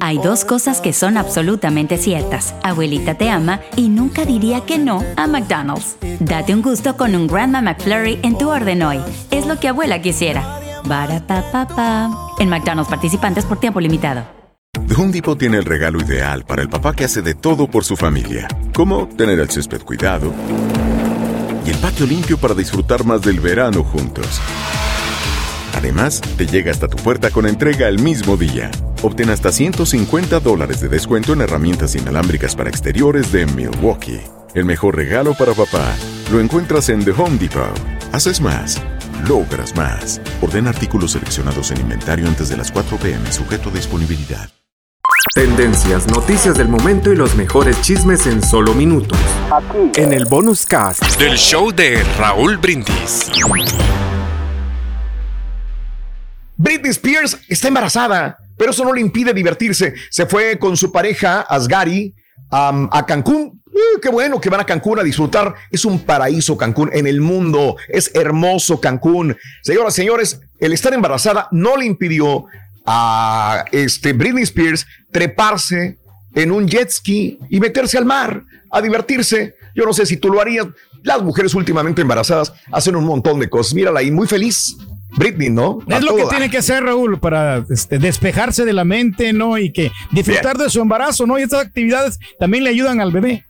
Hay dos cosas que son absolutamente ciertas. Abuelita te ama y nunca diría que no a McDonald's. Date un gusto con un Grandma McFlurry en tu orden hoy. Es lo que abuela quisiera. Barata En McDonald's participantes por tiempo limitado. The Home tiene el regalo ideal para el papá que hace de todo por su familia. Como tener el césped cuidado y el patio limpio para disfrutar más del verano juntos. Además, te llega hasta tu puerta con entrega el mismo día. Obtén hasta 150 dólares de descuento en herramientas inalámbricas para exteriores de Milwaukee. El mejor regalo para papá lo encuentras en The Home Depot. Haces más, logras más. Orden artículos seleccionados en inventario antes de las 4 pm, sujeto a disponibilidad. Tendencias, noticias del momento y los mejores chismes en solo minutos. Aquí. En el bonus cast del show de Raúl Brindis. Britney Spears está embarazada, pero eso no le impide divertirse. Se fue con su pareja Asgari a Cancún. qué bueno que van a Cancún a disfrutar. Es un paraíso Cancún en el mundo. Es hermoso Cancún. Señoras señores, el estar embarazada no le impidió a este Britney Spears treparse en un jet ski y meterse al mar a divertirse. Yo no sé si tú lo harías. Las mujeres últimamente embarazadas hacen un montón de cosas. Mírala ahí, muy feliz. Britney, ¿no? es lo que tiene que hacer Raúl para este, despejarse de la mente, ¿no? Y que disfrutar de su embarazo, ¿no? Y estas actividades también le ayudan al bebé.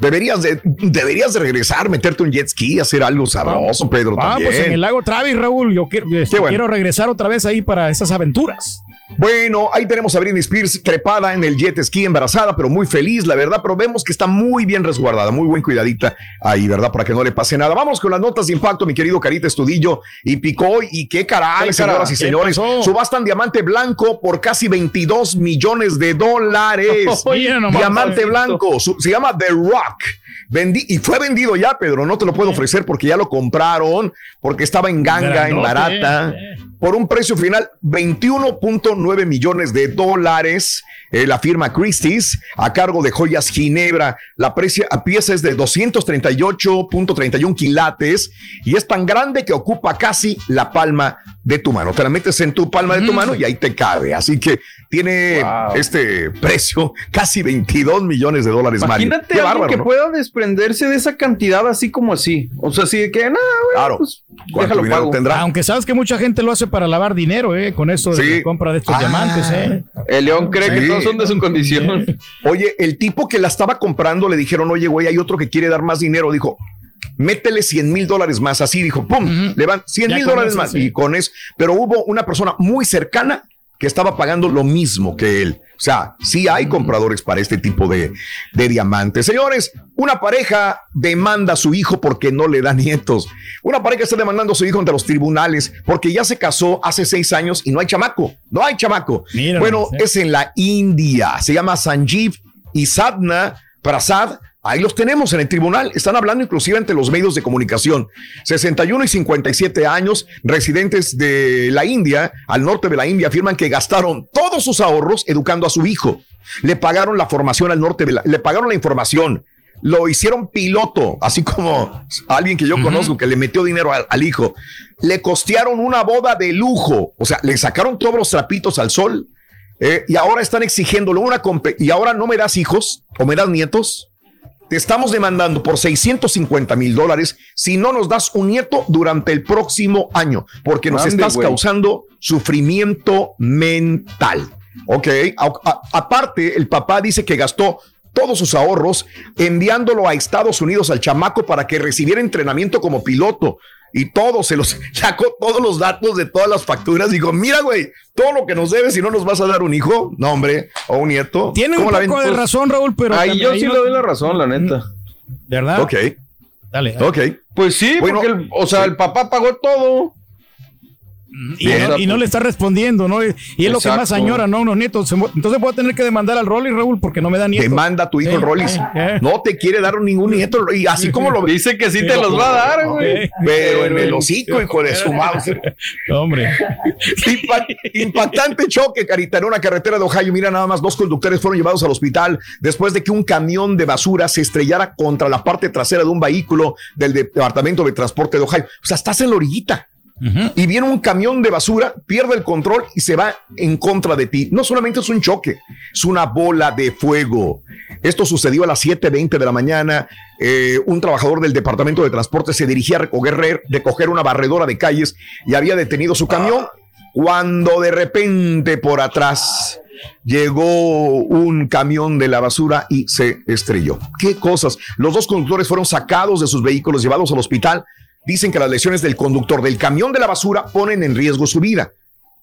Deberías de, deberías de regresar, meterte un jet ski, hacer algo sabroso, Pedro. Ah, pues en el lago Travis, Raúl, yo quiero, este, quiero regresar otra vez ahí para esas aventuras. Bueno, ahí tenemos a Britney Spears trepada en el jet ski, embarazada, pero muy feliz, la verdad, pero vemos que está muy bien resguardada, muy buen cuidadita ahí, ¿verdad? Para que no le pase nada. Vamos con las notas de impacto, mi querido Carita Estudillo y Picó. Y qué caray, señoras y señores. Subastan diamante blanco por casi 22 millones de dólares. diamante blanco, se llama The Rock. Vendí, y fue vendido ya, Pedro, no te lo puedo ofrecer porque ya lo compraron, porque estaba en ganga, en barata por un precio final 21.9 millones de dólares. Eh, la firma Christie's a cargo de Joyas Ginebra. La precia, a pieza es de 238.31 quilates y es tan grande que ocupa casi la palma de tu mano. Te la metes en tu palma de tu mano y ahí te cabe. Así que tiene este precio casi 22 millones de dólares. Imagínate alguien que pueda desprenderse de esa cantidad así como así. O sea, así de que nada, claro. pues déjalo pago. Tendrá? Aunque sabes que mucha gente lo hace para lavar dinero, ¿eh? Con esto de la compra de estos ah. diamantes, ¿eh? El león cree que todos son de su condición. Oye, el tipo que la estaba comprando le dijeron, oye, güey, hay otro que quiere dar más dinero. Dijo, métele 100 mil dólares más. Así dijo, pum, le van 100 mil dólares más. Y con eso, pero hubo una persona muy cercana que estaba pagando lo mismo que él. O sea, sí hay compradores para este tipo de, de, diamantes. Señores, una pareja demanda a su hijo porque no le da nietos. Una pareja está demandando a su hijo ante los tribunales porque ya se casó hace seis años y no hay chamaco. No hay chamaco. bueno, es en la India. Se llama Sanjeev y Sadna Prasad Ahí los tenemos en el tribunal. Están hablando inclusive ante los medios de comunicación. 61 y 57 años, residentes de la India, al norte de la India, afirman que gastaron todos sus ahorros educando a su hijo. Le pagaron la formación al norte de la, le pagaron la información. Lo hicieron piloto, así como alguien que yo conozco que le metió dinero al, hijo. Le costearon una boda de lujo. O sea, le sacaron todos los trapitos al sol. Eh, y ahora están exigiéndolo una y ahora no me das hijos o me das nietos te estamos demandando por 650 mil dólares si no nos das un nieto durante el próximo año, porque nos estás causando sufrimiento mental. Ok, aparte, el papá dice que gastó todos sus ahorros enviándolo a Estados Unidos al chamaco para que recibiera entrenamiento como piloto y todo se los sacó todos los datos de todas las facturas. Digo, mira, güey, todo lo que nos debes y no nos vas a dar un hijo, no, hombre, o un nieto. Tiene un poco de razón, Raúl, pero. Ahí yo sí le doy la razón, la neta. ¿Verdad? Ok. Dale. Ok. Pues sí, porque, o sea, el papá pagó todo. Y, no, le está respondiendo, ¿no? Y, es lo que más añora, ¿no? Unos nietos. Entonces voy a tener que demandar al Rolly, Raúl, porque no me da nietos. Demanda a tu hijo el Rollis. No te quiere dar ningún nieto. Y así como lo dice que sí te los va a dar, güey. Pero en el hocico, hijo de su mouse. Hombre. impactante choque, Carita, en una carretera de Ohio. Mira, nada más, dos conductores fueron llevados al hospital después de que un camión de basura se estrellara contra la parte trasera de un vehículo del Departamento de Transporte de Ohio. O sea, estás en la orillita y viene un camión de basura, pierde el control y se va en contra de ti. No solamente es un choque, es una bola de fuego. Esto sucedió a las 7.20 de la mañana. Eh, un trabajador del Departamento de Transporte se dirigía a recoger, recoger una barredora de calles y había detenido su camión cuando de repente por atrás llegó un camión de la basura y se estrelló. ¿Qué cosas? Los dos conductores fueron sacados de sus vehículos, llevados al hospital. Dicen que las lesiones del conductor del camión de la basura ponen en riesgo su vida,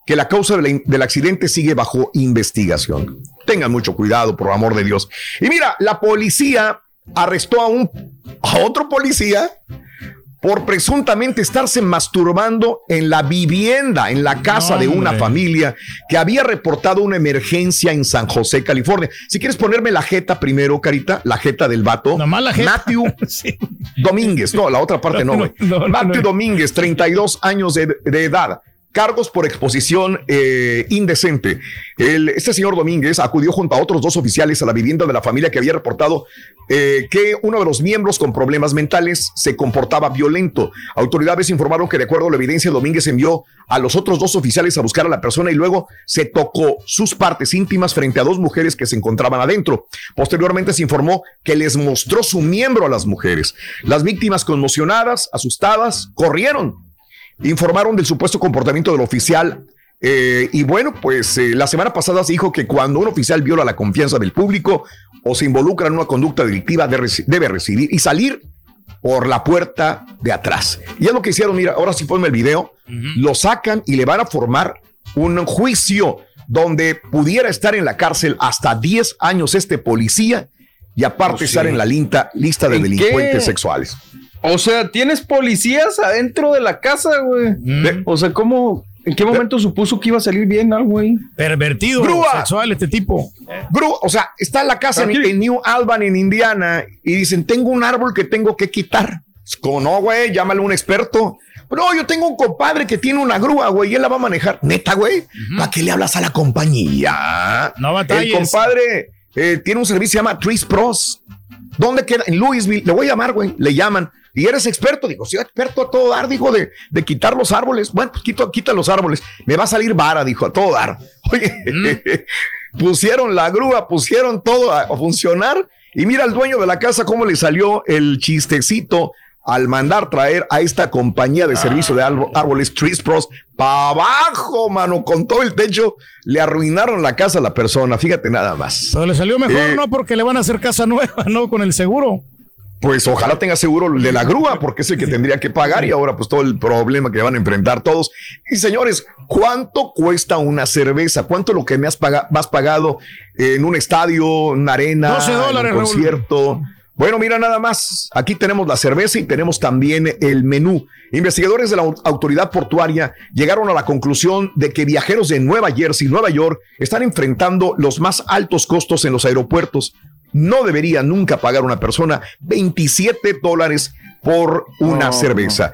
que la causa del accidente sigue bajo investigación. Tengan mucho cuidado, por amor de Dios. Y mira, la policía arrestó a un a otro policía por presuntamente estarse masturbando en la vivienda, en la casa de una familia que había reportado una emergencia en San José, California. Si quieres ponerme la jeta primero, Carita, la jeta del vato. Nomás la jeta. Matthew Domínguez, no, la otra parte no, güey. Matthew Domínguez, 32 años de edad cargos por exposición eh, indecente. este señor Domínguez acudió junto a otros dos oficiales a la vivienda de la familia que había reportado eh, que uno de los miembros con problemas mentales se comportaba violento. Autoridades informaron que de acuerdo a la evidencia, Domínguez envió a los otros dos oficiales a buscar a la persona y luego se tocó sus partes íntimas frente a dos mujeres que se encontraban adentro. Posteriormente se informó que les mostró su miembro a las mujeres. Las víctimas conmocionadas, asustadas, corrieron informaron del supuesto comportamiento del oficial. Eh, y bueno, pues eh, la semana pasada se dijo que cuando un oficial viola la confianza del público o se involucra en una conducta delictiva, debe recibir y salir por la puerta de atrás. Y es lo que hicieron, mira, ahora sí ponme el video, lo sacan y le van a formar un juicio donde pudiera estar en la cárcel hasta 10 años este policía y aparte oh, estar en la lista, lista de delincuentes sexuales. O sea, tienes policías adentro de la casa, güey. Mm. O sea, ¿cómo? ¿En qué momento supuso que iba a salir bien algo, güey? Pervertido sexual este tipo. Grúa, o sea, está en la casa en, New Albany, en Indiana, y dicen, tengo un árbol que tengo que quitar. Como no, güey, llámale a un experto. No, yo tengo un compadre que tiene una grúa, güey, y él la va a manejar. Neta, güey, ¿para qué le hablas a la compañía? No batalles. El compadre eh, tiene un servicio que se llama Trees Pros. ¿Dónde queda? En Louisville. Le voy a llamar, güey. Le llaman. Y eres experto, digo, soy experto a todo dar, dijo, de, de quitar los árboles. Bueno, pues quito, quita los árboles. Me va a salir vara, dijo, a todo dar. Oye, mm. pusieron la grúa, pusieron todo a, funcionar. Y mira al dueño de la casa cómo le salió el chistecito al mandar traer a esta compañía de servicio de árboles Trees Pros para abajo, mano, con todo el techo, le arruinaron la casa a la persona, fíjate nada más. Pero le salió mejor, eh, ¿no? Porque le van a hacer casa nueva, ¿no? Con el seguro pues ojalá tenga seguro de la grúa, porque es el que tendría que pagar y ahora pues todo el problema que van a enfrentar todos. Y señores, ¿cuánto cuesta una cerveza? ¿Cuánto lo que me has, pagado, has pagado en un estadio, en una arena, en un concierto? Bueno, mira nada más, aquí tenemos la cerveza y tenemos también el menú. Investigadores de la autoridad portuaria llegaron a la conclusión de que viajeros de Nueva Jersey y Nueva York están enfrentando los más altos costos en los aeropuertos no debería nunca pagar una persona 27 dólares por una cerveza.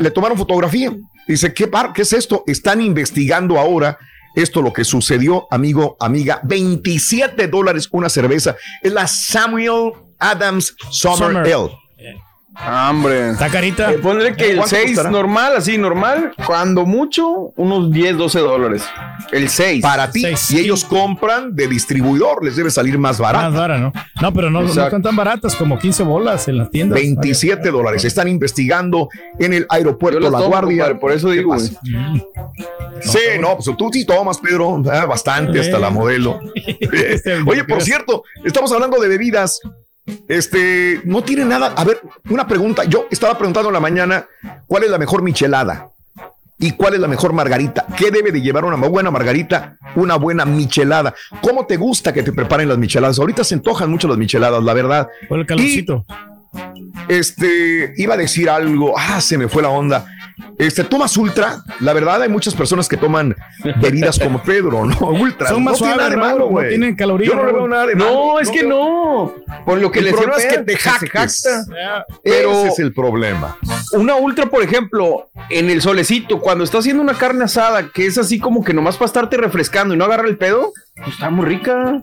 le tomaron fotografía. Dice, ¿qué, par, ¿qué es esto? Están investigando ahora esto lo que sucedió, amigo, amiga. 27 dólares una cerveza. Es la Samuel Adams Summer, Summer. Ale. Hombre. Está carita. Eh, pondré que el 6 normal, así normal, cuando mucho, unos 10, 12 dólares. El 6. Para ti. Si ellos compran de distribuidor, les debe salir más barato. Más barato, ¿no? No, pero no, están tan baratas como 15 bolas en las tiendas. 27 dólares. Están investigando en el aeropuerto La Guardia. por eso digo. Sí, no, pues tú sí tomas, Pedro. Ah, bastante, hasta la modelo. Oye, por cierto, estamos hablando de bebidas. Este, no tiene nada. A ver, una pregunta. Yo estaba preguntando en la mañana cuál es la mejor michelada y cuál es la mejor margarita. ¿Qué debe de llevar una buena margarita? Una buena michelada. ¿Cómo te gusta que te preparen las micheladas? Ahorita se antojan mucho las micheladas, la verdad. Por el calorcito. este, iba a decir algo. Ah, se me fue la onda. Este, tomas ultra. La verdad, hay muchas personas que toman bebidas como Pedro, ¿no? Ultra. Son más suaves, de malo, güey. No tienen calorías. no veo nada de malo. No, es que no. Por lo que el problema es que te jactas. Pero ese es el problema. Una ultra, por ejemplo, en el solecito, cuando estás haciendo una carne asada, que es así como que nomás para estarte refrescando y no agarra el pedo, pues está muy rica.